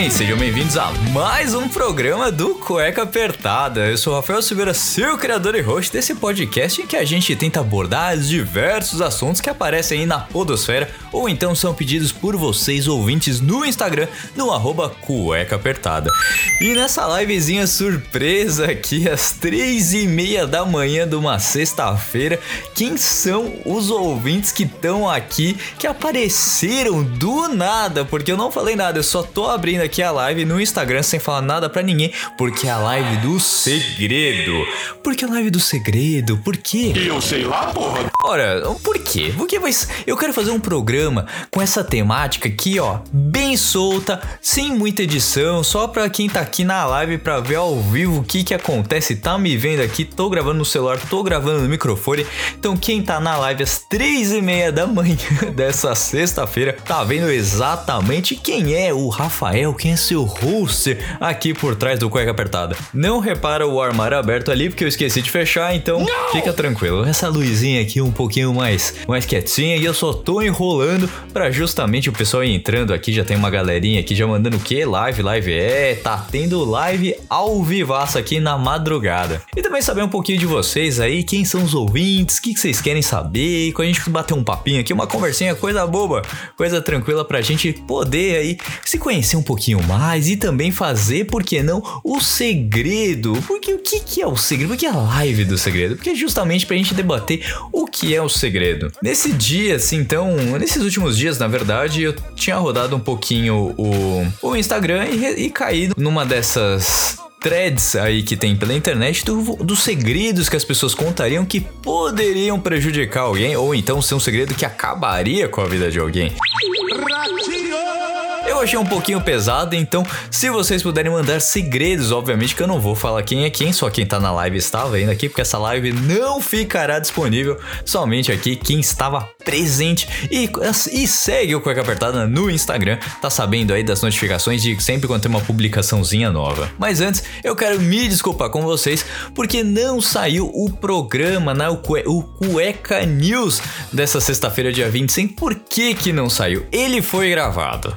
Bem, sejam bem-vindos a mais um programa do Cueca Apertada. Eu sou o Rafael Silveira, seu criador e host desse podcast em que a gente tenta abordar os diversos assuntos que aparecem aí na podosfera ou então são pedidos por vocês ouvintes no Instagram, no arroba Cueca Apertada. E nessa livezinha surpresa aqui, às três e meia da manhã de uma sexta-feira, quem são os ouvintes que estão aqui, que apareceram do nada? Porque eu não falei nada, eu só tô abrindo aqui a live no Instagram sem falar nada pra ninguém, porque é a live do segredo. Por que a live do segredo? Por quê? Eu sei lá, porra. Ora, por quê? Porque vai, eu quero fazer um programa com essa temática aqui, ó, bem solta, sem muita edição, só pra quem tá aqui na live pra ver ao vivo o que que acontece, tá me vendo aqui, tô gravando no celular, tô gravando no microfone, então quem tá na live às três e meia da manhã dessa sexta-feira, tá vendo exatamente quem é o Rafael, quem é seu host aqui por trás do Cueca Apertada. Não repara o armário aberto ali, porque eu esqueci de fechar, então fica tranquilo. Essa luzinha aqui um pouquinho mais, mais quietinha e eu só tô enrolando pra justamente o pessoal ir entrando aqui. Já tem uma galerinha aqui já mandando o que? Live, live. É, tá tendo live ao vivaço aqui na madrugada. E também saber um pouquinho de vocês aí, quem são os ouvintes, o que, que vocês querem saber, com a gente bater um papinho aqui, uma conversinha, coisa boba, coisa tranquila pra gente poder aí se conhecer um pouquinho mais e também fazer, por que não, o segredo. Porque o que, que é o segredo? Porque é a live do segredo? Porque é justamente pra gente debater o que é o segredo. Nesse dia, assim, então, nesses últimos dias, na verdade, eu tinha rodado um pouquinho o, o Instagram e, e caído numa dessas threads aí que tem pela internet do- dos segredos que as pessoas contariam que poderiam prejudicar alguém ou então ser um segredo que acabaria com a vida de alguém. Eu achei um pouquinho pesado, então se vocês puderem mandar segredos, obviamente que eu não vou falar quem é quem, só quem tá na live está vendo aqui, porque essa live não ficará disponível somente aqui quem estava presente e, e segue o Cueca Apertada no Instagram, tá sabendo aí das notificações de sempre quando tem uma publicaçãozinha nova. Mas antes, eu quero me desculpar com vocês porque não saiu o programa, né, o, Cue- o Cueca News dessa sexta-feira, dia 25. Por que que não saiu? Ele foi gravado.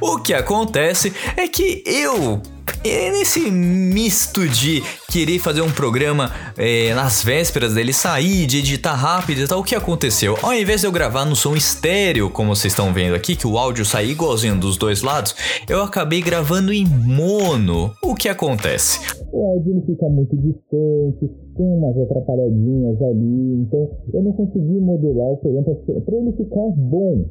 O que acontece é que eu é, Nesse misto de querer fazer um programa é, nas vésperas dele sair, de editar rápido e tal, o que aconteceu? Ao invés de eu gravar no som estéreo, como vocês estão vendo aqui, que o áudio sai igualzinho dos dois lados, eu acabei gravando em mono. O que acontece? O áudio não fica muito distante, tem umas atrapalhadinhas ali, então eu não consegui modular o programa para ele ficar bom.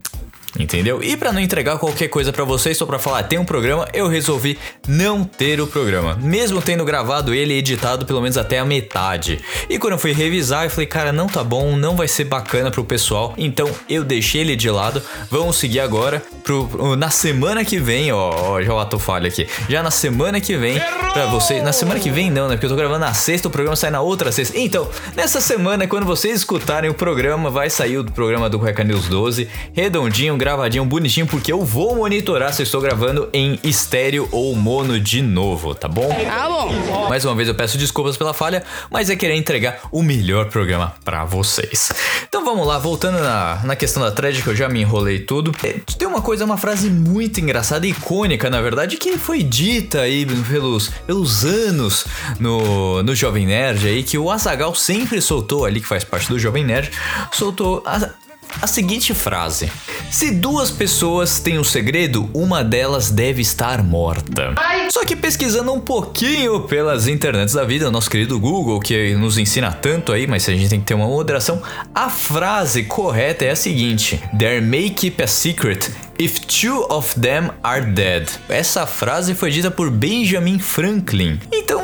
Entendeu? E pra não entregar qualquer coisa pra vocês, só pra falar, tem um programa, eu resolvi não ter o programa. Mesmo tendo gravado ele e editado pelo menos até a metade. E quando eu fui revisar, eu falei, cara, não tá bom, não vai ser bacana pro pessoal. Então eu deixei ele de lado. Vamos seguir agora pro, na semana que vem, ó, ó, já o ato falha aqui. Já na semana que vem, pra vocês. Na semana que vem não, né? Porque eu tô gravando na sexta, o programa sai na outra sexta. Então, nessa semana, quando vocês escutarem o programa, vai sair o programa do Cueca News 12, redondinho, gravadinho, bonitinho, porque eu vou monitorar se eu estou gravando em estéreo ou mono de novo, tá bom? Tá bom. Mais uma vez eu peço desculpas pela falha, mas é querer entregar o melhor programa pra vocês. Então vamos lá, voltando na, na questão da thread, que eu já me enrolei tudo. É, Tem uma coisa, uma frase muito engraçada e icônica, na verdade, que foi dita aí pelos, pelos anos no, no Jovem Nerd aí, que o Azagal sempre soltou ali, que faz parte do Jovem Nerd, soltou a, a seguinte frase: Se duas pessoas têm um segredo, uma delas deve estar morta. Só que pesquisando um pouquinho pelas internets da vida, o nosso querido Google, que nos ensina tanto aí, mas a gente tem que ter uma moderação, a frase correta é a seguinte: There may keep a secret If two of them are dead. Essa frase foi dita por Benjamin Franklin. Então,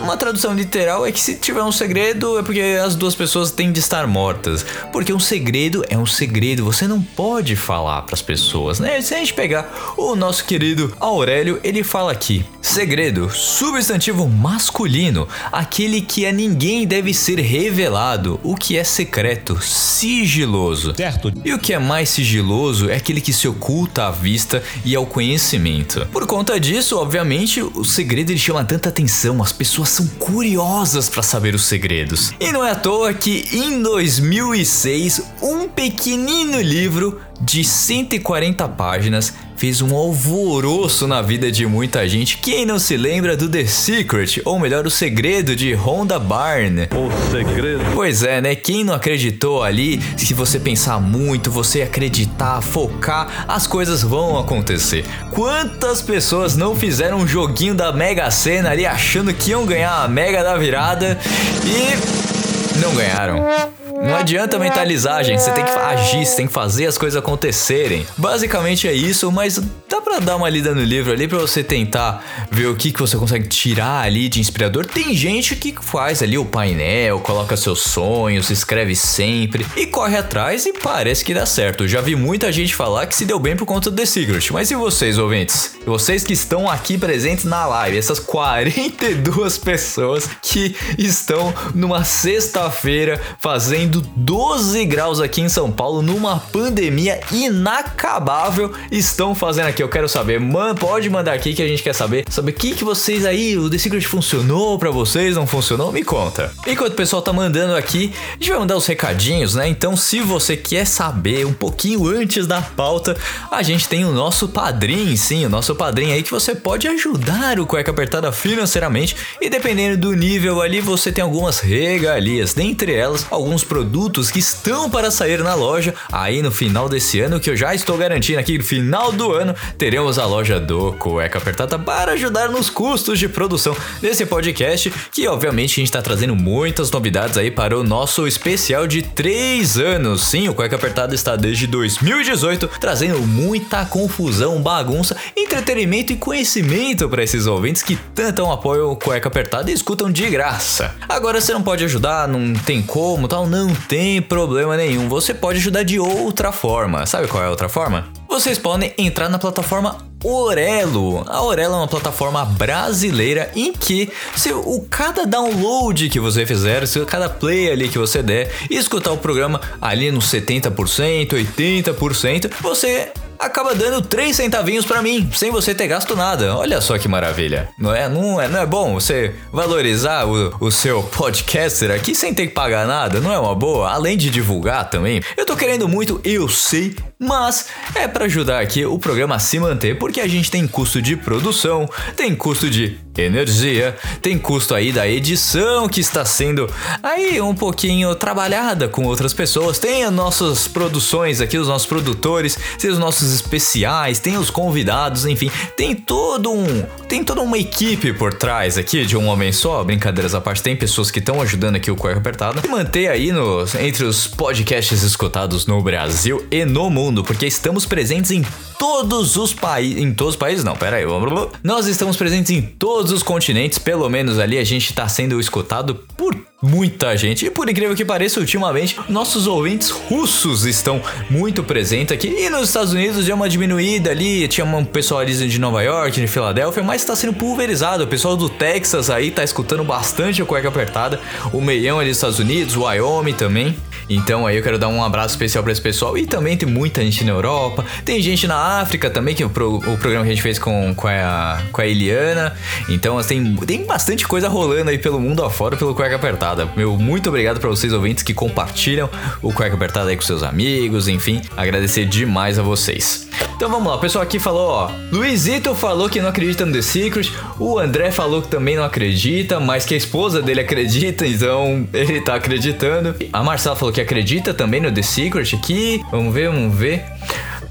uma tradução literal é que se tiver um segredo é porque as duas pessoas têm de estar mortas. Porque um segredo é um segredo, você não pode falar para as pessoas, né? Se a gente pegar o nosso querido Aurélio, ele fala aqui: Segredo, substantivo masculino, aquele que a ninguém deve ser revelado, o que é secreto, sigiloso. Certo. E o que é mais sigiloso é aquele que se oculta à vista e ao conhecimento. Por conta disso, obviamente, o segredo ele chama tanta atenção, as pessoas são curiosas para saber os segredos. E não é à toa que em 2006, um pequenino livro de 140 páginas fez um alvoroço na vida de muita gente. Quem não se lembra do The Secret, ou melhor, o segredo de Rhonda Byrne? O segredo. Pois é, né? Quem não acreditou ali, se você pensar muito, você acreditar, focar, as coisas vão acontecer. Quantas pessoas não fizeram um joguinho da Mega Sena ali achando que iam ganhar a Mega da virada e não ganharam? Não adianta mentalizar, gente. Você tem que agir, você tem que fazer as coisas acontecerem. Basicamente é isso, mas dá pra dar uma lida no livro ali pra você tentar ver o que, que você consegue tirar ali de inspirador. Tem gente que faz ali o painel, coloca seus sonhos, escreve sempre e corre atrás e parece que dá certo. Eu já vi muita gente falar que se deu bem por conta do The Secret. Mas e vocês, ouvintes? Vocês que estão aqui presentes na live, essas 42 pessoas que estão numa sexta-feira fazendo 12 graus aqui em São Paulo numa pandemia inacabável estão fazendo aqui? Eu quero saber. Man, pode mandar aqui que a gente quer saber. Saber o que, que vocês aí, o The Secret funcionou para vocês, não funcionou? Me conta. Enquanto o pessoal tá mandando aqui, a gente vai mandar os recadinhos, né? Então, se você quer saber um pouquinho antes da pauta, a gente tem o nosso padrinho, sim, o nosso padrinho aí que você pode ajudar o Cueca Apertada financeiramente e dependendo do nível ali, você tem algumas regalias, dentre elas alguns produtos que estão para sair na loja aí no final desse ano, que eu já estou garantindo aqui no final do ano, teremos a loja do Cueca Apertada para ajudar nos custos de produção desse podcast, que obviamente a gente está trazendo muitas novidades aí para o nosso especial de 3 anos. Sim, o Cueca Apertada está desde 2018 trazendo muita confusão, bagunça, entretenimento e conhecimento para esses ouvintes que tanto apoiam o Cueca Apertada e escutam de graça. Agora você não pode ajudar, não tem como, tal, não tem problema nenhum. Você pode ajudar de outra forma. Sabe qual é a outra forma? Vocês podem entrar na plataforma Orelo. A Orelo é uma plataforma brasileira em que se o cada download que você fizer, se cada play ali que você der escutar o programa ali nos 70%, 80%, você acaba dando 3 centavinhos para mim, sem você ter gasto nada. Olha só que maravilha. Não é, não é, não é bom você valorizar o, o seu podcaster aqui sem ter que pagar nada? Não é uma boa? Além de divulgar também. Eu tô querendo muito, eu sei, mas é para ajudar aqui o programa a se manter, porque a gente tem custo de produção, tem custo de energia, tem custo aí da edição que está sendo aí um pouquinho trabalhada com outras pessoas, tem as nossas produções aqui, os nossos produtores, tem os nossos especiais, tem os convidados, enfim, tem todo um, tem toda uma equipe por trás aqui de um homem só, brincadeiras à parte, tem pessoas que estão ajudando aqui o Cueca Apertada e manter aí entre os podcasts escutados no Brasil e no mundo, porque estamos presentes em todos os países, em todos os países não, pera aí, nós estamos presentes em todos os continentes, pelo menos ali a gente está sendo escutado por muita gente. E por incrível que pareça, ultimamente, nossos ouvintes russos estão muito presentes aqui. E nos Estados Unidos deu uma diminuída ali, tinha um pessoal ali de Nova York, de Filadélfia, mas está sendo pulverizado. O pessoal do Texas aí tá escutando bastante a cueca apertada. O meião ali dos Estados Unidos, o Wyoming também. Então aí eu quero dar um abraço especial para esse pessoal. E também tem muita gente na Europa, tem gente na África também, que o, pro, o programa que a gente fez com, com, a, com a Eliana. Então tem, tem bastante coisa rolando aí pelo mundo afora pelo cueca apertada. Meu muito obrigado para vocês ouvintes que compartilham o Cueca Apertada aí com seus amigos, enfim, agradecer demais a vocês. Então vamos lá, o pessoal aqui falou, ó, Luizito falou que não acredita no The Secret, o André falou que também não acredita, mas que a esposa dele acredita, então ele tá acreditando. A Marcela falou que acredita também no The Secret aqui, vamos ver, vamos ver.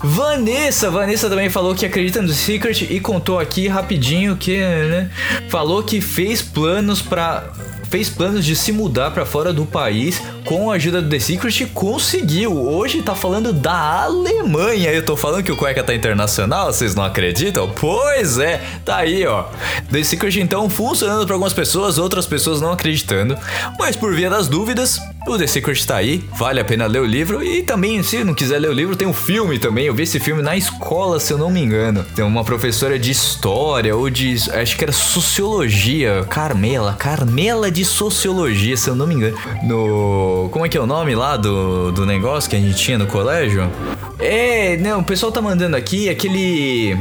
Vanessa, Vanessa também falou que acredita no Secret e contou aqui rapidinho que, né, falou que fez planos para fez planos de se mudar para fora do país com a ajuda do The Secret conseguiu. Hoje tá falando da Alemanha. Eu tô falando que o cueca tá internacional, vocês não acreditam? Pois é, tá aí, ó. The Secret então funcionando para algumas pessoas, outras pessoas não acreditando. Mas por via das dúvidas, O The Secret tá aí, vale a pena ler o livro. E também, se não quiser ler o livro, tem um filme também. Eu vi esse filme na escola, se eu não me engano. Tem uma professora de história ou de. Acho que era sociologia. Carmela. Carmela de sociologia, se eu não me engano. No. Como é que é o nome lá do, do negócio que a gente tinha no colégio? É, não, o pessoal tá mandando aqui aquele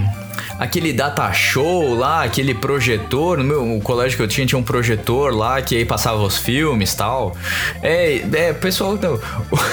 aquele data show lá, aquele projetor. No meu colégio que eu tinha, tinha um projetor lá que aí passava os filmes tal. É, é, pessoal. Não,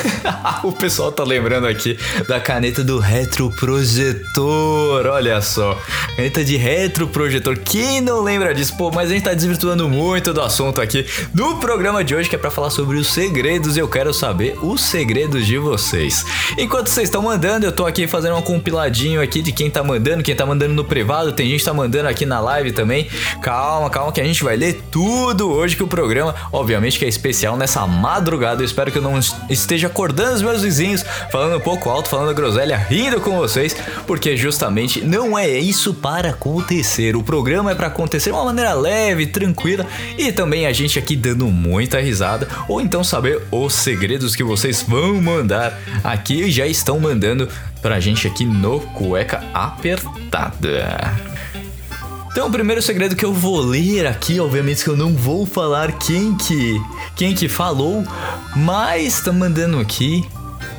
o pessoal tá lembrando aqui da caneta do retroprojetor. Olha só. Caneta de retroprojetor. Quem não lembra disso? Pô, mas a gente tá desvirtuando muito do assunto aqui no programa de hoje, que é pra falar sobre os segredos. Eu quero saber os segredos de vocês. Enquanto vocês estão mandando, eu tô aqui fazendo um compiladinho aqui de quem tá mandando, quem tá mandando no privado, tem gente que tá mandando aqui na live também. Calma, calma que a gente vai ler tudo hoje que o programa, obviamente que é especial nessa madrugada. Eu espero que eu não esteja acordando os meus vizinhos, falando um pouco alto, falando groselha, rindo com vocês, porque justamente não é isso para acontecer. O programa é para acontecer de uma maneira leve, tranquila e também a gente aqui dando muita risada ou então saber os segredos que vocês vão mandar aqui já estão mandando pra gente aqui no Cueca Apertada. Então, o primeiro segredo que eu vou ler aqui, obviamente que eu não vou falar quem que quem que falou, mas tá mandando aqui.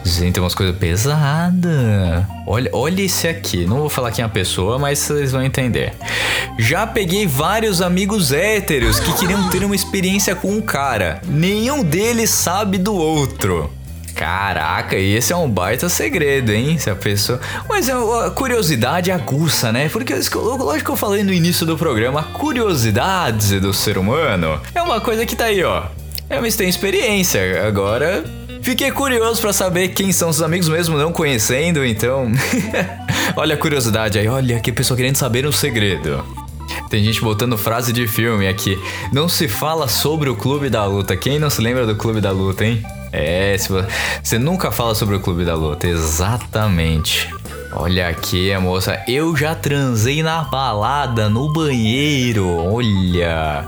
Gente, tem umas coisas pesadas. Olha, olha esse aqui. Não vou falar quem é a pessoa, mas vocês vão entender. Já peguei vários amigos héteros que queriam ter uma experiência com um cara. Nenhum deles sabe do outro. Caraca, esse é um baita segredo, hein? Se a pessoa. Mas a curiosidade aguça, né? Porque lógico que eu falei no início do programa, a curiosidade do ser humano é uma coisa que tá aí, ó. Eu tenho experiência. Agora Fiquei curioso para saber quem são os amigos mesmo não conhecendo, então. olha a curiosidade aí, olha que pessoa querendo saber um segredo. Tem gente botando frase de filme aqui. Não se fala sobre o Clube da Luta. Quem não se lembra do Clube da Luta, hein? É, você nunca fala sobre o Clube da Luta, exatamente. Olha aqui, moça, eu já transei na balada, no banheiro, olha.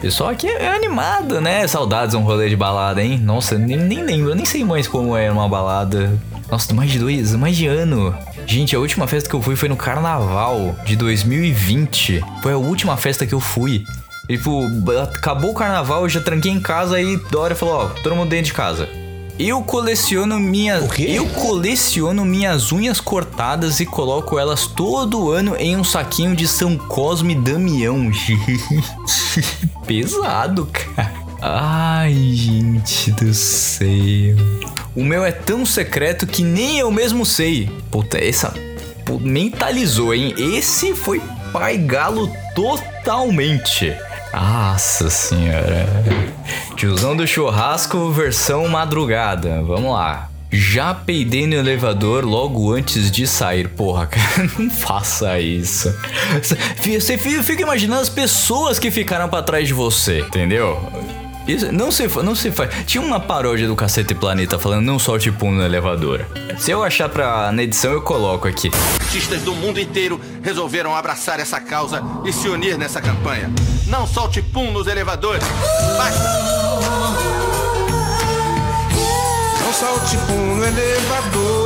Pessoal aqui é animado, né? Saudades um rolê de balada, hein? Nossa, nem, nem lembro, nem sei mais como é uma balada. Nossa, mais de dois, mais de ano. Gente, a última festa que eu fui foi no carnaval de 2020. Foi a última festa que eu fui. Tipo, acabou o carnaval, eu já tranquei em casa e Dória falou, ó, todo mundo dentro de casa. Eu coleciono minhas. Eu coleciono minhas unhas cortadas e coloco elas todo ano em um saquinho de São Cosme e Damião. Pesado, cara. Ai, gente do céu. O meu é tão secreto que nem eu mesmo sei. Puta, essa. Mentalizou, hein? Esse foi pai galo totalmente. Nossa senhora. Tiozão do churrasco versão madrugada. Vamos lá. Já peidei no elevador logo antes de sair. Porra, cara, não faça isso. Você fica imaginando as pessoas que ficaram para trás de você, entendeu? Isso não se, não se faz. Tinha uma paródia do Cacete Planeta falando não solte pum no elevador. Se eu achar pra, na edição, eu coloco aqui. Artistas do mundo inteiro resolveram abraçar essa causa e se unir nessa campanha. Não solte pum nos elevadores. Basta! Não solte pum no elevador.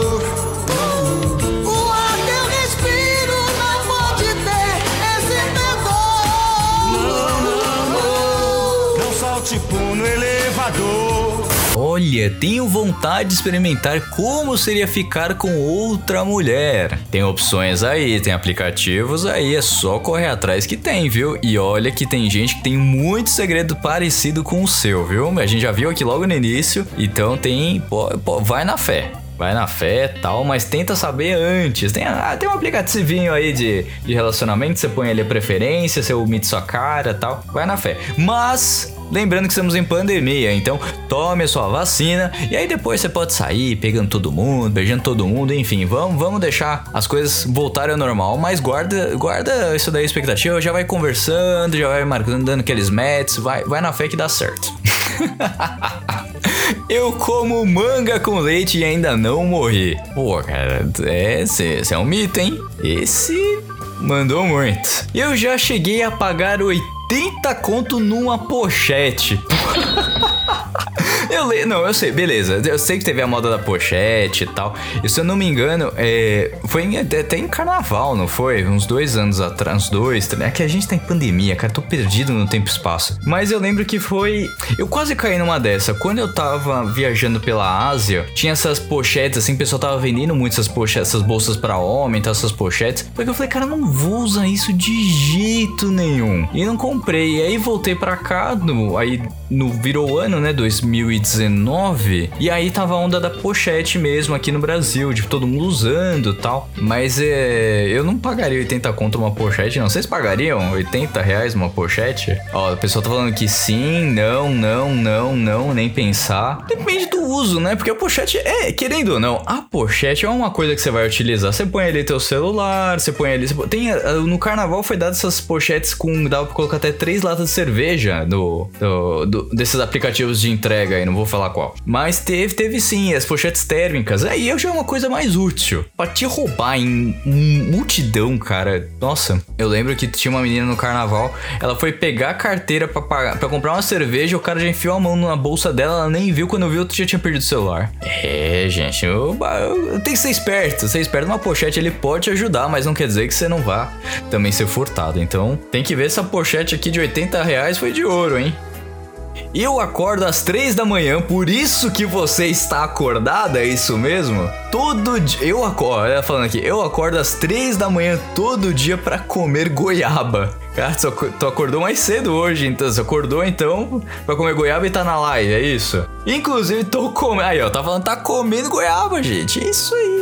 Tenho vontade de experimentar como seria ficar com outra mulher. Tem opções aí, tem aplicativos aí, é só correr atrás que tem, viu? E olha que tem gente que tem muito segredo parecido com o seu, viu? A gente já viu aqui logo no início, então tem. Pô, pô, vai na fé vai na fé tal, mas tenta saber antes. Tem, ah, tem um aplicativinho aí de, de relacionamento, você põe ali a preferência, você omite sua cara tal, vai na fé. Mas Lembrando que estamos em pandemia, então tome a sua vacina e aí depois você pode sair pegando todo mundo, beijando todo mundo, enfim, vamos, vamos deixar as coisas voltarem ao normal, mas guarda, guarda isso daí expectativa, já vai conversando, já vai marcando, dando aqueles matches, vai, vai na fé que dá certo. Eu como manga com leite e ainda não morri. Pô, cara, esse, esse é um mito, hein? Esse mandou muito. Eu já cheguei a pagar 80 conto numa pochete. Eu le... Não, eu sei, beleza. Eu sei que teve a moda da pochete e tal. E se eu não me engano, é... foi em- até em carnaval, não foi? Uns dois anos atrás, uns dois. É que a gente tá em pandemia, cara. Tô perdido no tempo e espaço. Mas eu lembro que foi. Eu quase caí numa dessa. Quando eu tava viajando pela Ásia, tinha essas pochetes, assim, o pessoal tava vendendo muito essas pochetes, essas bolsas pra homem, tá, essas pochetes. Porque eu falei, cara, não vou usar isso de jeito nenhum. E não comprei. E aí voltei pra cá, no, aí no virou ano, né? 2019. E aí tava a onda da pochete mesmo aqui no Brasil, de todo mundo usando e tal. Mas é. Eu não pagaria 80 conto uma pochete, não. Vocês pagariam 80 reais uma pochete? Ó, o pessoal tá falando que sim, não, não, não, não, nem pensar. Depende do uso, né? Porque a pochete é, querendo ou não, a pochete é uma coisa que você vai utilizar. Você põe ali teu celular, você põe ali. você põe- Tem, ah, no carnaval foi dado essas pochetes com. dava pra colocar até três latas de cerveja no, do, do- desses aplicativos de entrega aí, não vou falar qual. Mas teve, teve sim, as pochetes térmicas. Aí eu já é uma coisa mais útil. Pra te roubar em multidão, cara. Nossa, eu lembro que tinha uma menina no carnaval, ela foi pegar a carteira pra, pagar, pra comprar uma cerveja, o cara já enfiou a mão na bolsa dela, ela nem viu, quando viu, já tinha perdido o celular. É, gente, eu, eu, tem que ser esperto. Ser esperto uma pochete, ele pode te ajudar, mas não quer dizer que você não vá também ser furtado. Então, tem que ver essa pochete aqui de 80 reais foi de ouro, hein? Eu acordo às três da manhã, por isso que você está acordada, é isso mesmo? Todo dia. Eu acordo, ela falando aqui, eu acordo às três da manhã todo dia pra comer goiaba. Cara, tu aco- tu acordou mais cedo hoje, então. Você acordou então pra comer goiaba e tá na live, é isso? Inclusive, tô comendo. Aí, ó, tá falando, tá comendo goiaba, gente. É isso aí.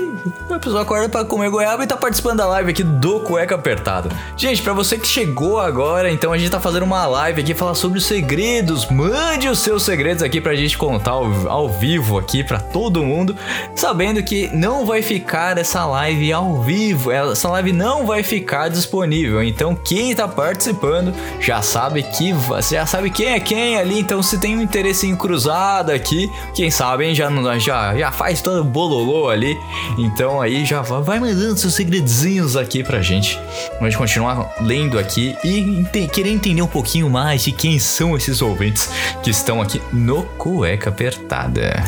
A pessoa acorda pra comer goiaba e tá participando da live aqui do Cueca Apertado. Gente, pra você que chegou agora, então a gente tá fazendo uma live aqui falar sobre os segredos. Mande os seus segredos aqui pra gente contar ao, ao vivo aqui pra todo mundo, sabendo que não vai ficar essa live ao vivo. Essa live não vai ficar disponível. Então, quem tá participando já sabe que você já sabe quem é quem ali. Então, se tem um interesse em cruzado aqui, quem sabe hein, já já já faz todo o bololô ali. Então aí já va- vai mandando seus segredinhos aqui pra gente. Vamos continuar lendo aqui e ente- querer entender um pouquinho mais de quem são esses ouvintes que estão aqui no Cueca Apertada.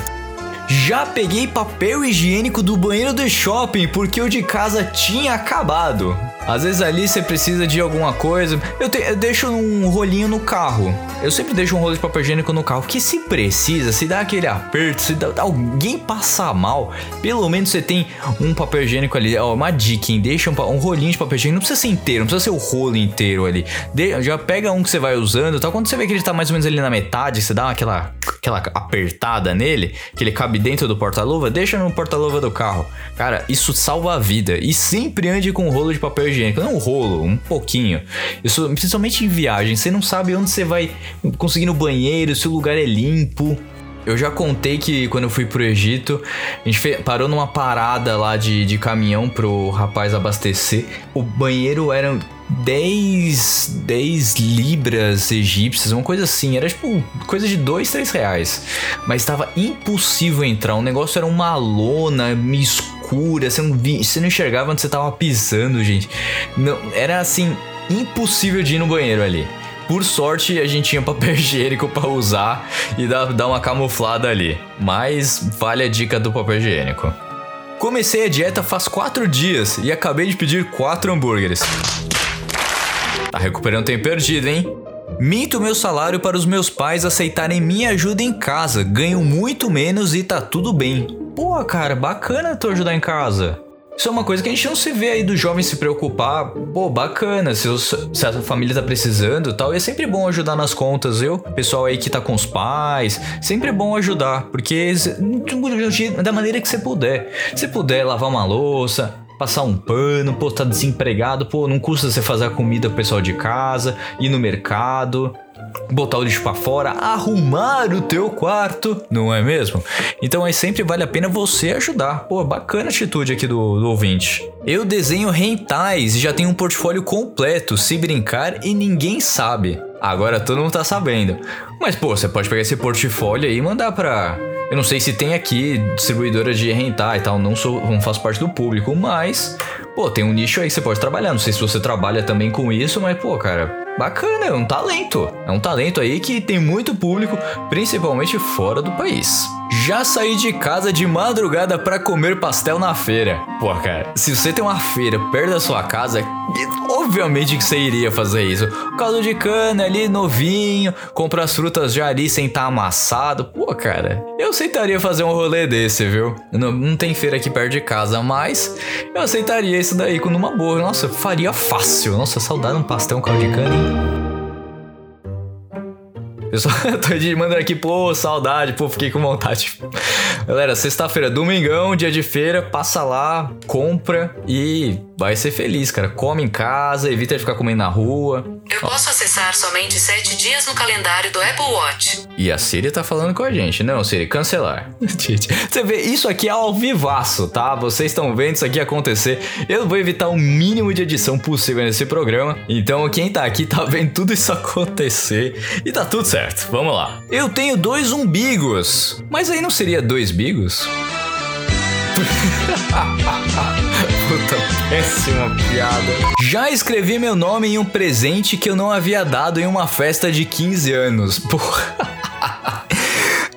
Já peguei papel higiênico do banheiro do shopping porque o de casa tinha acabado. Às vezes ali você precisa de alguma coisa. Eu, te- eu deixo um rolinho no carro. Eu sempre deixo um rolo de papel higiênico no carro. Que se precisa, se dá aquele aperto, se dá- alguém passar mal, pelo menos você tem um papel higiênico ali. Ó, uma dica, hein? Deixa um, um rolinho de papel higiênico. Não precisa ser inteiro, não precisa ser o rolo inteiro ali. De- já pega um que você vai usando, tá? Quando você vê que ele tá mais ou menos ali na metade, você dá aquela, aquela apertada nele, que ele cabe dentro do porta-luva, deixa no porta-luva do carro. Cara, isso salva a vida. E sempre ande com um rolo de papel higiênico. Não um rolo, um pouquinho. Isso, principalmente em viagem. Você não sabe onde você vai conseguir no banheiro, se o lugar é limpo. Eu já contei que quando eu fui pro Egito, a gente parou numa parada lá de, de caminhão pro rapaz abastecer. O banheiro era 10, 10 libras egípcias, uma coisa assim. Era tipo coisa de 2, 3 reais. Mas estava impossível entrar. O negócio era uma lona meio escura. Você não, via, você não enxergava onde você tava pisando, gente. Não, era assim, impossível de ir no banheiro ali. Por sorte, a gente tinha papel higiênico pra usar e dar, dar uma camuflada ali. Mas vale a dica do papel higiênico. Comecei a dieta faz 4 dias e acabei de pedir 4 hambúrgueres. Tá recuperando tempo perdido, hein? Minto meu salário para os meus pais aceitarem minha ajuda em casa. Ganho muito menos e tá tudo bem. Pô, cara, bacana tu ajudar em casa. Isso é uma coisa que a gente não se vê aí do jovem se preocupar. Pô, bacana, se, os- se a família tá precisando e tal. E é sempre bom ajudar nas contas, viu? Pessoal aí que tá com os pais, sempre bom ajudar. Porque da maneira que você puder. Se puder lavar uma louça, passar um pano, pô, tá desempregado, pô, não custa você fazer a comida pro pessoal de casa, ir no mercado, botar o lixo pra fora, arrumar o teu quarto, não é mesmo? Então aí sempre vale a pena você ajudar. Pô, bacana a atitude aqui do, do ouvinte. Eu desenho rentais e já tenho um portfólio completo, se brincar e ninguém sabe. Agora todo mundo tá sabendo. Mas pô, você pode pegar esse portfólio aí e mandar pra eu não sei se tem aqui distribuidora de rentar e tal, não sou, não faço parte do público, mas pô, tem um nicho aí que você pode trabalhar. Não sei se você trabalha também com isso, mas pô, cara, bacana, é um talento. É um talento aí que tem muito público, principalmente fora do país. Já saí de casa de madrugada pra comer pastel na feira. Pô, cara, se você tem uma feira perto da sua casa, obviamente que você iria fazer isso. Caldo de cana ali, novinho, compra as frutas já ali sem estar amassado. Pô, cara, eu aceitaria fazer um rolê desse, viu? Não, não tem feira aqui perto de casa, mas eu aceitaria isso daí com uma boa. Nossa, faria fácil. Nossa, saudade de um pastel, um caldo de cana, hein? Eu tô de mandando aqui, pô, saudade, pô, fiquei com vontade. Galera, sexta-feira, domingão, dia de feira, passa lá, compra e vai ser feliz, cara. Come em casa, evita de ficar comendo na rua. Eu posso acessar somente sete dias no calendário do Apple Watch. E a Siri tá falando com a gente. Não, Siri, cancelar. Você vê, isso aqui é ao vivaço, tá? Vocês estão vendo isso aqui acontecer. Eu vou evitar o mínimo de edição possível nesse programa. Então, quem tá aqui tá vendo tudo isso acontecer. E tá tudo certo. Vamos lá. Eu tenho dois umbigos. Mas aí não seria dois bigos? Puta, péssima piada. Já escrevi meu nome em um presente que eu não havia dado em uma festa de 15 anos. Porra.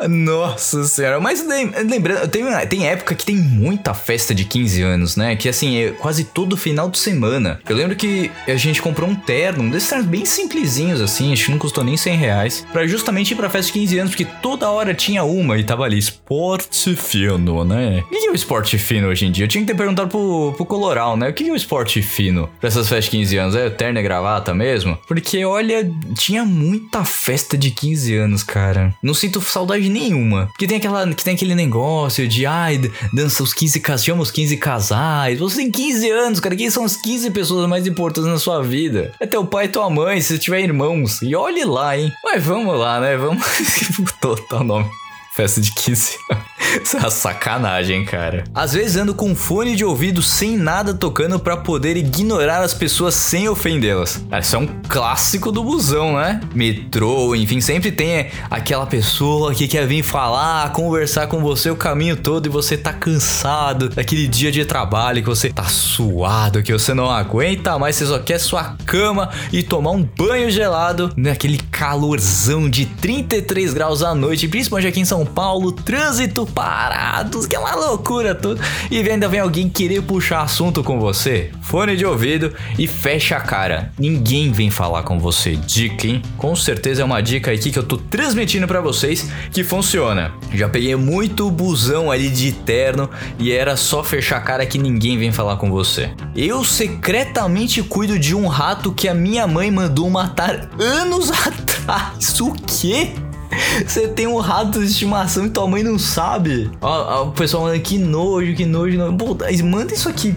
Nossa senhora, mas lem- lembrando, tem, tem época que tem muita festa de 15 anos, né? Que assim, é quase todo final de semana. Eu lembro que a gente comprou um terno, um desses ternos bem simplesinhos, assim, acho que não custou nem 100 reais, pra justamente ir pra festa de 15 anos, porque toda hora tinha uma e tava ali, esporte fino, né? O que é o esporte fino hoje em dia? Eu tinha que ter perguntado pro, pro Coloral, né? O que é o esporte fino pra essas festas de 15 anos? É terno e gravata mesmo? Porque, olha, tinha muita festa de 15 anos, cara. Não sinto saudade nenhuma. Porque tem aquela que tem aquele negócio de ai, dança os 15 casais, chama os 15 casais. Você tem 15 anos, cara. Quem são as 15 pessoas mais importantes na sua vida? É teu pai e tua mãe, se tiver irmãos. E olhe lá, hein? Mas vamos lá, né? Vamos. Total nome. Festa de 15 Isso é uma sacanagem, cara. Às vezes ando com fone de ouvido sem nada tocando pra poder ignorar as pessoas sem ofendê-las. Isso é um clássico do busão, né? Metrô, enfim, sempre tem aquela pessoa que quer vir falar, conversar com você o caminho todo e você tá cansado daquele dia de trabalho que você tá suado, que você não aguenta mais, você só quer sua cama e tomar um banho gelado naquele calorzão de 33 graus à noite, principalmente aqui em São Paulo, trânsito parado, que é uma loucura tudo. E ainda vem alguém querer puxar assunto com você, fone de ouvido e fecha a cara. Ninguém vem falar com você. Dica, hein? Com certeza é uma dica aqui que eu tô transmitindo pra vocês que funciona. Já peguei muito busão ali de terno e era só fechar a cara que ninguém vem falar com você. Eu secretamente cuido de um rato que a minha mãe mandou matar anos atrás. O quê? Você tem um rato de estimação e tua mãe não sabe? Ó, ó, o pessoal manda que nojo, que nojo. nojo. Pô, manda isso aqui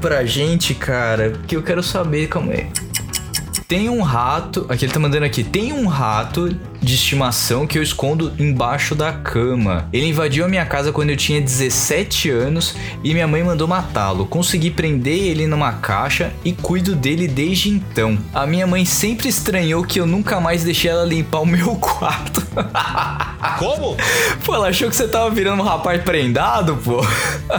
pra gente, cara, que eu quero saber. Calma aí. Tem um rato. Aqui ele tá mandando aqui. Tem um rato de estimação que eu escondo embaixo da cama. Ele invadiu a minha casa quando eu tinha 17 anos e minha mãe mandou matá-lo. Consegui prender ele numa caixa e cuido dele desde então. A minha mãe sempre estranhou que eu nunca mais deixei ela limpar o meu quarto. Como? Pô, ela achou que você tava virando um rapaz prendado, pô.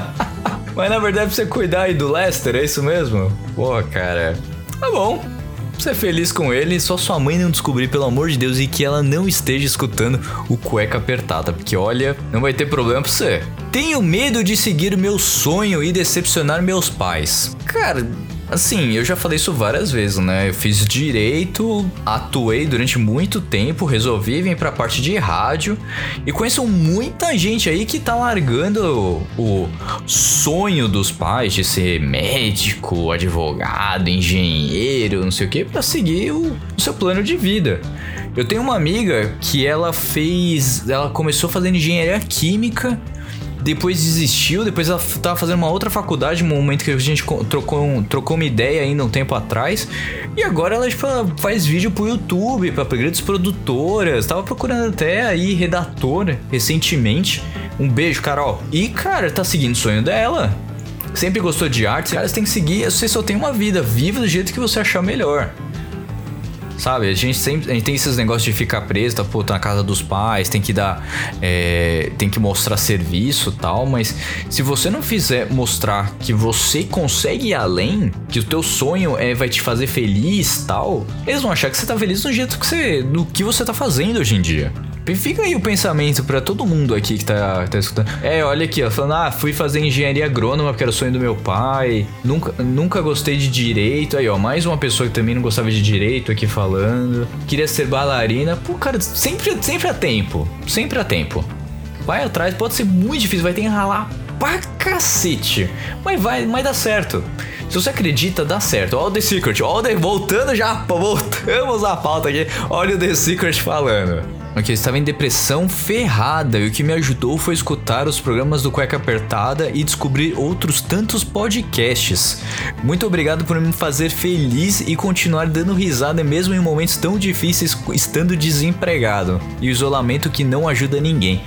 Mas na verdade pra você cuidar aí do Lester, é isso mesmo? Pô, cara. Tá bom. Ser feliz com ele, só sua mãe não descobrir, pelo amor de Deus, e que ela não esteja escutando o cueca apertada, porque olha, não vai ter problema pra você. Tenho medo de seguir meu sonho e decepcionar meus pais. Cara, Assim, eu já falei isso várias vezes, né? Eu fiz direito, atuei durante muito tempo, resolvi vir pra parte de rádio e conheço muita gente aí que tá largando o sonho dos pais de ser médico, advogado, engenheiro, não sei o que, pra seguir o, seu plano de vida. Eu tenho uma amiga que ela fez. Ela começou fazendo engenharia química depois desistiu, depois ela tava fazendo uma outra faculdade, no momento que a gente co- trocou, um- trocou uma ideia ainda um tempo atrás. E agora ela, tipo, faz vídeo pro YouTube, pra grandes produtoras. Tava procurando até aí redatora recentemente. Um beijo, Carol. E, cara, tá seguindo o sonho dela. Sempre gostou de arte, cara, você tem que seguir. Você só tem uma vida, viva do jeito que você achar melhor. Sabe? A gente sempre a gente tem esses negócios de ficar preso, tá, pô, tá na casa dos pais, tem que dar. é, tem que mostrar serviço tal, mas se você não fizer mostrar que você consegue ir além, que o teu sonho é, vai te fazer feliz tal, eles vão achar que você tá feliz do jeito que você. do que você tá fazendo hoje em dia. Fica aí o pensamento pra todo mundo aqui que tá, tá escutando. É, olha aqui, ó, falando, ah, fui fazer engenharia agrônoma porque era o sonho do meu pai. Nunca, nunca gostei de direito. Aí, ó, mais uma pessoa que também não gostava de direito aqui falando. Queria ser bailarina. Pô, cara, sempre, sempre há tempo. Sempre há tempo. Vai atrás, pode ser muito difícil, vai ter que ralar pra cacete. Mas vai, mas dá certo. Se você acredita, dá certo. Olha o The Secret, olha The... voltando já, voltamos à pauta aqui. Olha o The Secret falando. Ok, eu estava em depressão ferrada e o que me ajudou foi escutar os programas do Cueca Apertada e descobrir outros tantos podcasts. Muito obrigado por me fazer feliz e continuar dando risada mesmo em momentos tão difíceis estando desempregado. E o isolamento que não ajuda ninguém.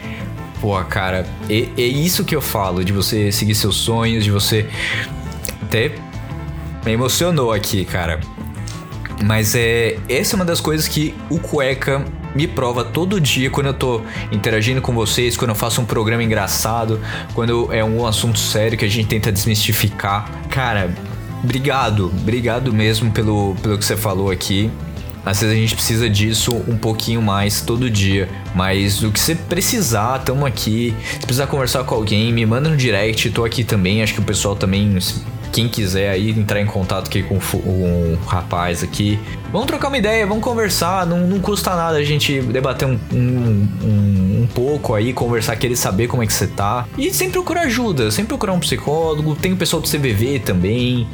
Pô, cara, é, é isso que eu falo, de você seguir seus sonhos, de você. Até me emocionou aqui, cara. Mas é. Essa é uma das coisas que o Cueca me prova todo dia quando eu tô interagindo com vocês, quando eu faço um programa engraçado, quando é um assunto sério que a gente tenta desmistificar. Cara, obrigado, obrigado mesmo pelo, pelo que você falou aqui. Às vezes a gente precisa disso um pouquinho mais todo dia. Mas o que você precisar, tamo aqui. Se precisar conversar com alguém, me manda no direct, tô aqui também. Acho que o pessoal também, quem quiser aí entrar em contato aqui com o fu- com o rapaz aqui. Vamos trocar uma ideia, vamos conversar. Não, não custa nada a gente debater um, um, um, um pouco aí, conversar, querer saber como é que você tá. E sempre procurar ajuda, sempre procurar um psicólogo. Tem o pessoal do CVV também.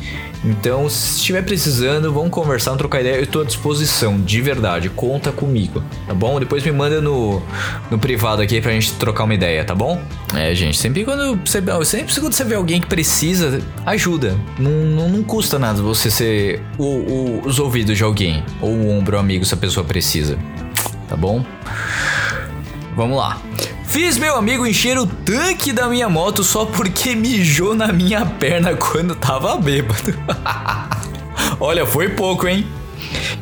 Então, se estiver precisando, vamos conversar, vamos trocar ideia. Eu tô à disposição, de verdade. Conta comigo, tá bom? Depois me manda no, no privado aqui pra gente trocar uma ideia, tá bom? É, gente, sempre quando você, sempre quando você vê alguém que precisa, ajuda. Não, não, não custa nada você ser o, o- os ouvidos de alguém ou o ombro amigo se a pessoa precisa, tá bom? Vamos lá. Fiz meu amigo encher o tanque da minha moto só porque mijou na minha perna quando tava bêbado. Olha, foi pouco, hein?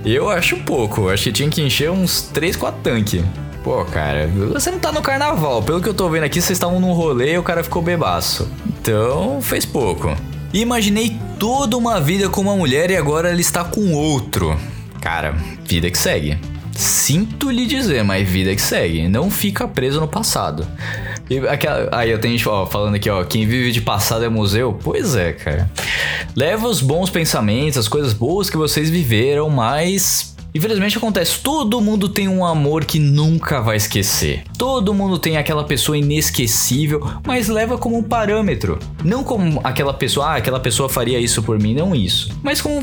Eu acho pouco. Acho que tinha que encher uns 3, 4 tanques. Pô, cara, você não tá no carnaval. Pelo que eu tô vendo aqui, vocês estavam num rolê e o cara ficou bebaço. Então, fez pouco. Imaginei toda uma vida com uma mulher e agora ela está com outro. Cara, vida que segue. Sinto lhe dizer, mas vida que segue. Não fica preso no passado. E aquela- aí eu tenho gente falando aqui, ó, quem vive de passado é museu. Pois é, cara. Leva os bons pensamentos, as coisas boas que vocês viveram, mas Infelizmente acontece, todo mundo tem um amor que nunca vai esquecer. Todo mundo tem aquela pessoa inesquecível, mas leva como um parâmetro. Não como aquela pessoa, ah, aquela pessoa faria isso por mim, não isso. Mas como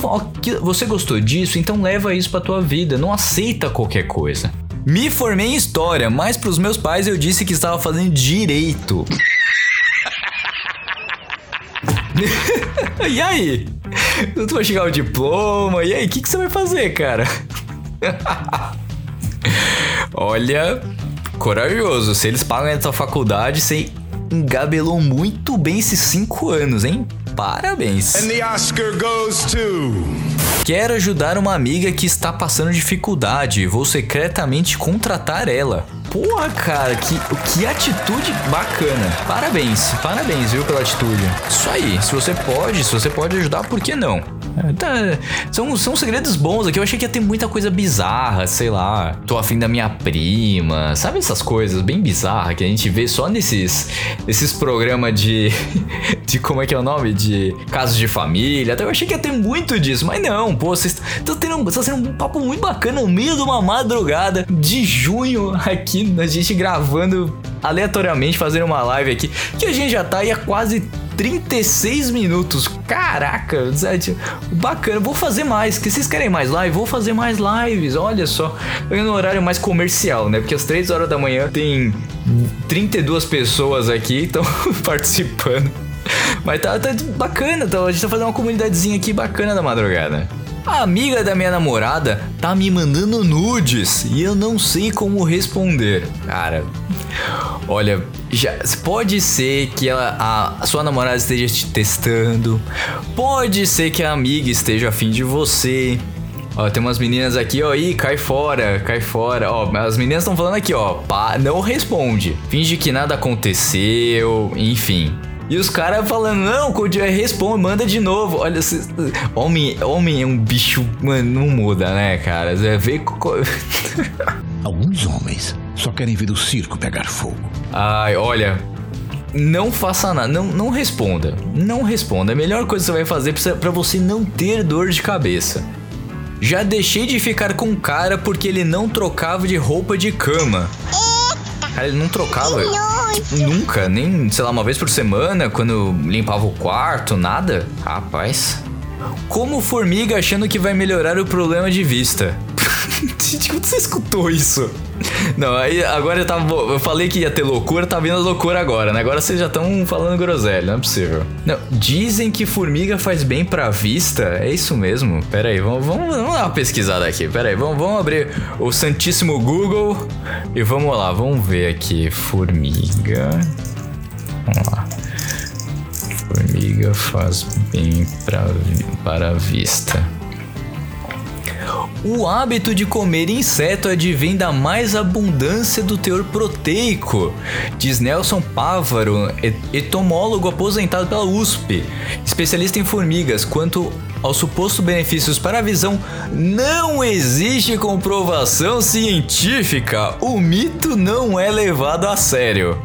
você gostou disso, então leva isso pra tua vida, não aceita qualquer coisa. Me formei em história, mas pros meus pais eu disse que estava fazendo direito. e aí? Tu vai chegar o diploma, e aí, o que, que você vai fazer, cara? Olha, corajoso. Se eles pagam a tua faculdade, você engabelou muito bem esses cinco anos, hein? Parabéns. And the Oscar goes to. Quero ajudar uma amiga que está passando dificuldade. Vou secretamente contratar ela. Porra, cara, que, que atitude bacana. Parabéns, parabéns, viu, pela atitude. Isso aí, se você pode, se você pode ajudar, por que não? Tá, são, são segredos bons aqui. Eu achei que ia ter muita coisa bizarra, sei lá. Tô afim da minha prima. Sabe essas coisas bem bizarras que a gente vê só nesses, nesses programas de. de como é que é o nome? De casos de família. Até eu achei que ia ter muito disso, mas não, pô, vocês estão tendo tá sendo um papo muito bacana no meio de uma madrugada de junho aqui, a gente gravando aleatoriamente, fazendo uma live aqui, que a gente já tá aí há quase 36 minutos. Caraca, bacana. Vou fazer mais. Que vocês querem mais live? Vou fazer mais lives. Olha só. Eu no horário mais comercial, né? Porque às 3 horas da manhã tem 32 pessoas aqui estão participando. Mas tá, tá bacana, tá, a gente tá fazendo uma comunidadezinha aqui bacana da madrugada. A amiga da minha namorada tá me mandando nudes e eu não sei como responder. Cara, olha, já pode ser que ela, a, a sua namorada esteja te testando, pode ser que a amiga esteja afim de você. Ó, tem umas meninas aqui, ó, ih, cai fora, cai fora. Ó, as meninas estão falando aqui, ó, pá, não responde. Finge que nada aconteceu, enfim. E os caras falando, não, quando responde, manda de novo. Olha, cê- homem, homem é um bicho, mano, não muda, né, cara? Você vê. co- Alguns homens só querem ver o circo pegar fogo. Ai, olha. Não faça nada, não, não responda. Não responda. É a melhor coisa que você vai fazer pra- pra você não ter dor de cabeça. Já deixei de ficar com o cara porque ele não trocava de roupa de cama. Cara, ele não trocava. Nunca, nem, sei lá, uma vez por semana, quando limpava o quarto, nada. Rapaz. Como formiga achando que vai melhorar o problema de vista. Gente, quando você escutou isso? Não, aí agora eu tava. Eu falei que ia ter loucura, tá vindo loucura agora, né? Agora vocês já estão falando groselha, não é possível. Não, dizem que formiga faz bem pra vista. É isso mesmo? Pera aí, vamos, vamos, vamos dar uma pesquisada aqui. Pera aí, vamos, vamos abrir o Santíssimo Google e vamos lá, vamos ver aqui. Formiga. Vamos lá. Formiga faz bem pra, para a vista. O hábito de comer inseto advém da mais abundância do teor proteico, diz Nelson Pávaro, et- entomólogo aposentado pela USP, especialista em formigas. Quanto aos supostos benefícios para a visão, não existe comprovação científica. O mito não é levado a sério.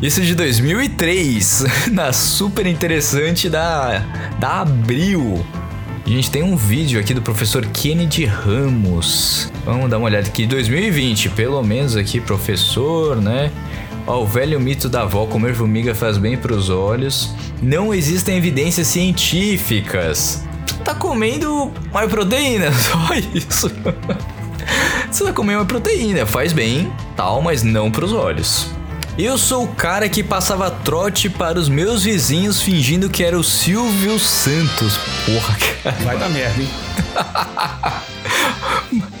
Isso é de 2003, na super interessante da, da Abril. Gente, tem um vídeo aqui do professor Kennedy Ramos. Vamos dar uma olhada aqui. 2020, pelo menos aqui, professor, né? Ó, o velho mito da avó, comer formiga faz bem pros olhos. Não existem evidências científicas. Tá comendo mais proteína, só isso. Você tá comendo uma proteína, faz bem, tal, mas não pros olhos. Eu sou o cara que passava trote para os meus vizinhos fingindo que era o Silvio Santos. Porra, cara. Vai dar merda, hein?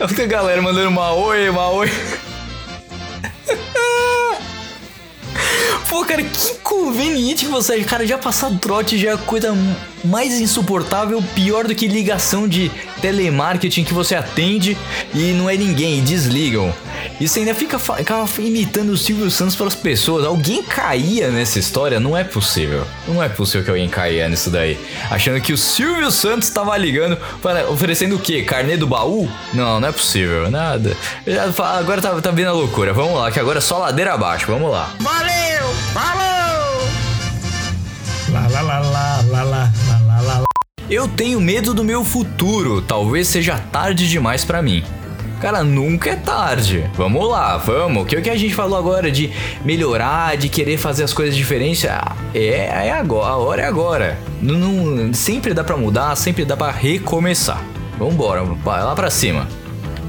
A galera mandando uma oi, uma oi. Pô, cara, que conveniente você. Cara, já passar trote já é a coisa mais insuportável, pior do que ligação de telemarketing que você atende e não é ninguém, desligam. E você ainda fica ficava imitando o Silvio Santos para as pessoas. Alguém caía nessa história? Não é possível. Não é possível que alguém caia nisso daí. Achando que o Silvio Santos estava ligando para oferecendo o quê? Carnê do baú? Não, não é possível. Nada. Agora tá, tá vindo a loucura. Vamos lá, que agora é só ladeira abaixo. Vamos lá. Valeu! Falou! Lá, lá, lá, lá, lá, lá, lá, lá, lá, lá. Eu tenho medo do meu futuro. Talvez seja tarde demais pra mim. Cara, nunca é tarde. Vamos lá, vamos. O que, o que a gente falou agora de melhorar, de querer fazer as coisas diferentes? Ah, É, é agora, a hora é agora. Não, não- sempre dá pra mudar, sempre dá pra recomeçar. Vambora, vai lá pra cima.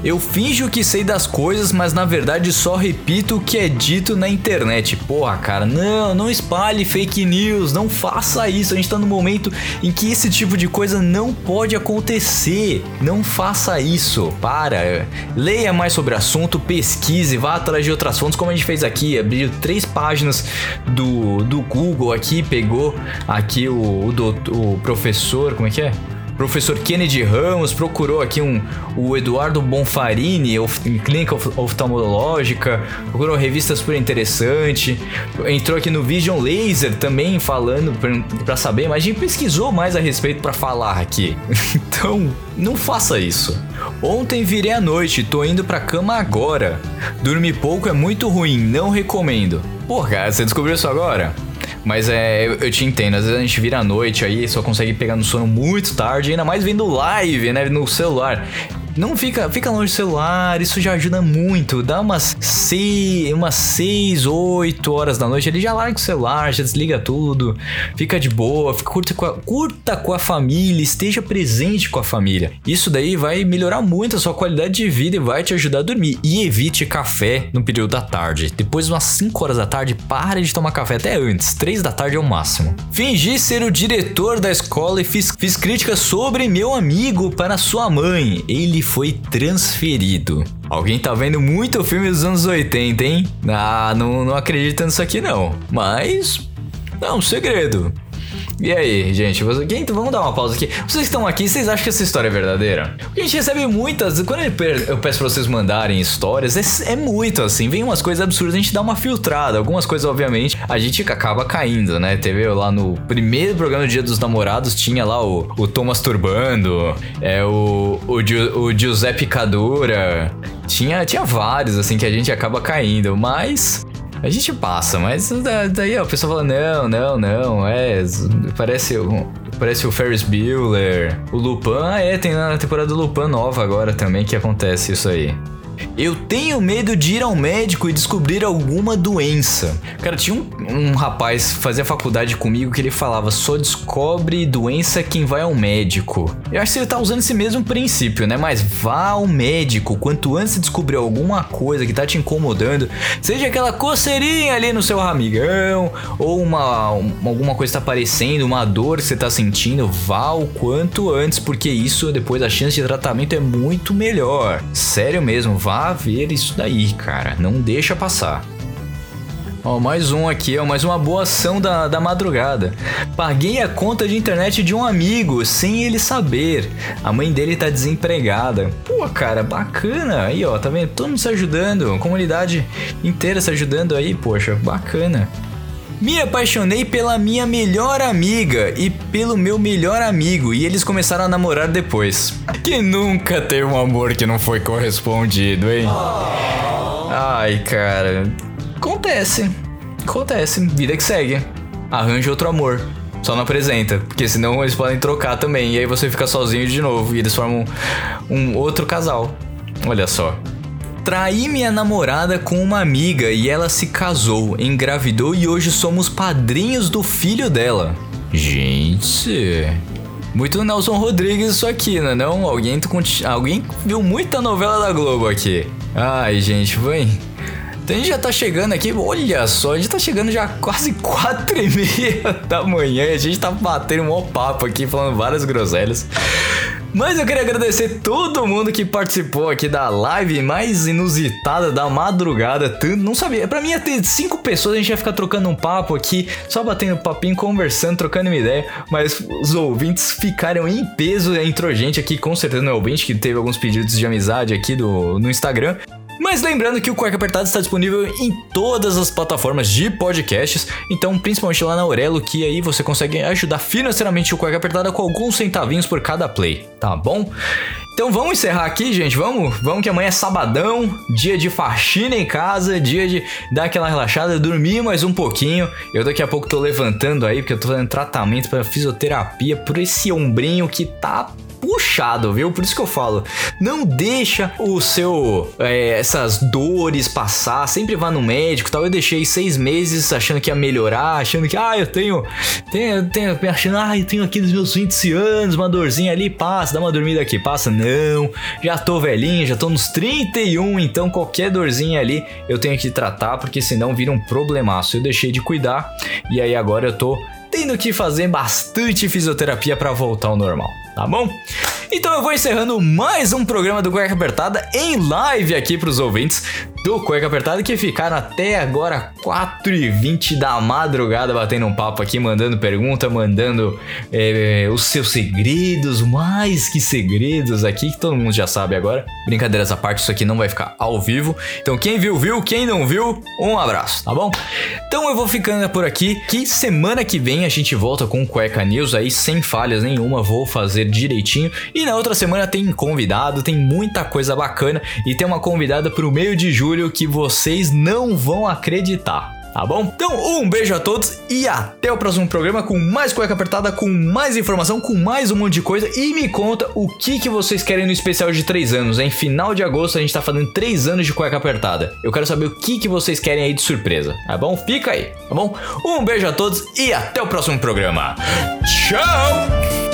Eu finjo que sei das coisas, mas na verdade só repito o que é dito na internet. Porra, cara, não, não espalhe fake news, não faça isso. A gente tá no momento em que esse tipo de coisa não pode acontecer. Não faça isso. Para. Leia mais sobre o assunto, pesquise, vá atrás de outras fontes, como a gente fez aqui. Abriu três páginas do, do Google aqui, pegou aqui o, o, o professor, como é que é? Professor Kennedy Ramos procurou aqui um o Eduardo Bonfarini em clínica of- oftalmológica, procurou uma revista super interessante, entrou aqui no Vision Laser também falando pra saber, mas a gente pesquisou mais a respeito pra falar aqui. Então, não faça isso. Ontem virei à noite, tô indo pra cama agora. Dormir pouco é muito ruim, não recomendo. Porra, você descobriu isso agora? Mas é, eu, eu te entendo, às vezes a gente vira à noite aí, só consegue pegar no sono muito tarde, ainda mais vendo live, né, no celular. Não fica, fica longe do celular, isso já ajuda muito. Dá umas 6, umas 6, 8 horas da noite, ele já larga o celular, já desliga tudo, fica de boa, fica, curta, com a, curta com a família, esteja presente com a família. Isso daí vai melhorar muito a sua qualidade de vida e vai te ajudar a dormir. E evite café no período da tarde. Depois de umas 5 horas da tarde, pare de tomar café até antes. 3 da tarde é o máximo. Fingi ser o diretor da escola e fiz, fiz críticas sobre meu amigo para sua mãe. Ele foi transferido. Alguém tá vendo muito filme dos anos 80, hein? Ah, não, não acredito nisso aqui não. Mas. Não, segredo. E aí, gente, você, quem, vamos dar uma pausa aqui. Vocês que estão aqui, vocês acham que essa história é verdadeira? A gente recebe muitas. Quando eu peço pra vocês mandarem histórias, é, é muito assim. Vem umas coisas absurdas, a gente dá uma filtrada. Algumas coisas, obviamente, a gente acaba caindo, né? Teve lá no primeiro programa do Dia dos Namorados, tinha lá o, o Thomas Turbando, é, o, o, o Giuseppe Cadura. Tinha, tinha vários, assim, que a gente acaba caindo, mas. A gente passa, mas da- daí ó, a pessoa fala: não, não, não, é. Parece, o- parece o Ferris Bueller. O Lupin, ah, é, tem na temporada do Lupin nova agora também que acontece isso aí. Eu tenho medo de ir ao médico e descobrir alguma doença. Cara, tinha um, um rapaz fazia faculdade comigo que ele falava: só descobre doença quem vai ao médico. Eu acho que ele tá usando esse mesmo princípio, né? Mas vá ao médico. Quanto antes você descobrir alguma coisa que tá te incomodando, seja aquela coceirinha ali no seu amigão, ou uma, um- alguma coisa tá aparecendo, uma dor que você tá sentindo, vá o quanto antes, porque isso depois a chance de tratamento é muito melhor. Sério mesmo, vá ver isso daí, cara. Não deixa passar. Ó, mais um aqui, ó, mais uma boa ação da, da madrugada. Paguei a conta de internet de um amigo sem ele saber. A mãe dele tá desempregada. Pô, cara, bacana. Aí, ó, tá vendo? Todo mundo se ajudando. Comunidade inteira se ajudando aí, poxa, bacana. Me apaixonei pela minha melhor amiga e pelo meu melhor amigo e eles começaram a namorar depois. Quem nunca teve um amor que não foi correspondido, hein? Ai, cara. Acontece. Acontece. Vida que segue. Arranja outro amor. Só não apresenta, porque senão eles podem trocar também. E aí você fica sozinho de novo e eles formam um outro casal. Olha só. Traí minha namorada com uma amiga e ela se casou, engravidou e hoje somos padrinhos do filho dela. Gente. Muito Nelson Rodrigues isso aqui, né? Não? Alguém, Alguém viu muita novela da Globo aqui. Ai, gente, vem. Então a gente já tá chegando aqui, olha só, a gente tá chegando já quase quatro e meia da manhã e a gente tá batendo um maior papo aqui, falando várias groselhas. Mas eu queria agradecer todo mundo que participou aqui da live mais inusitada da madrugada. Tanto, não sabia. Pra mim ia ter cinco pessoas, a gente ia ficar trocando um papo aqui, só batendo papinho, conversando, trocando uma ideia. Mas os ouvintes ficaram em peso. Entrou gente aqui, com certeza não é ouvinte, que teve alguns pedidos de amizade aqui do, no Instagram. Mas lembrando que o Cueca Apertado está disponível em todas as plataformas de podcasts, então principalmente lá na Aurelo, que aí você consegue ajudar financeiramente o Cueca Apertada com alguns centavinhos por cada play, tá bom? Então vamos encerrar aqui, gente, vamos? Vamos que amanhã é sabadão, dia de faxina em casa, dia de dar aquela relaxada, dormir mais um pouquinho. Eu daqui a pouco tô levantando aí, porque eu tô fazendo tratamento para fisioterapia por esse ombrinho que tá puxado, viu? Por isso que eu falo, não deixa o seu é, essas dores passar, sempre vá no médico, tal. Eu deixei seis meses achando que ia melhorar, achando que ah eu tenho, tenho, tenho achando ah eu tenho aqui dos meus 20 anos uma dorzinha ali passa, dá uma dormida aqui passa, não, já tô velhinho, já tô nos 31, então qualquer dorzinha ali eu tenho que tratar porque senão vira um problemaço. Eu deixei de cuidar e aí agora eu tô tendo que fazer bastante fisioterapia para voltar ao normal, tá bom? Então eu vou encerrando mais um programa do Cueca Apertada em live aqui pros ouvintes do Cueca Apertada que ficaram até agora 4h20 da madrugada batendo um papo aqui, mandando pergunta, mandando é, os seus segredos, mais que segredos aqui, que todo mundo já sabe agora. Brincadeiras à parte, isso aqui não vai ficar ao vivo. Então quem viu, viu, quem não viu, um abraço, tá bom? Então eu vou ficando por aqui, que semana que vem a gente volta com o Cueca News aí, sem falhas nenhuma, vou fazer direitinho. E na outra semana tem convidado, tem muita coisa bacana e tem uma convidada pro meio de julho que vocês não vão acreditar. Tá bom? Então, um beijo a todos e até o próximo programa com mais cueca apertada, com mais informação, com mais um monte de coisa. E me conta o que, que vocês querem no especial de 3 anos. Em final de agosto a gente tá fazendo 3 anos de cueca apertada. Eu quero saber o que, que vocês querem aí de surpresa. Tá bom? Fica aí, tá bom? Um beijo a todos e até o próximo programa. Tchau!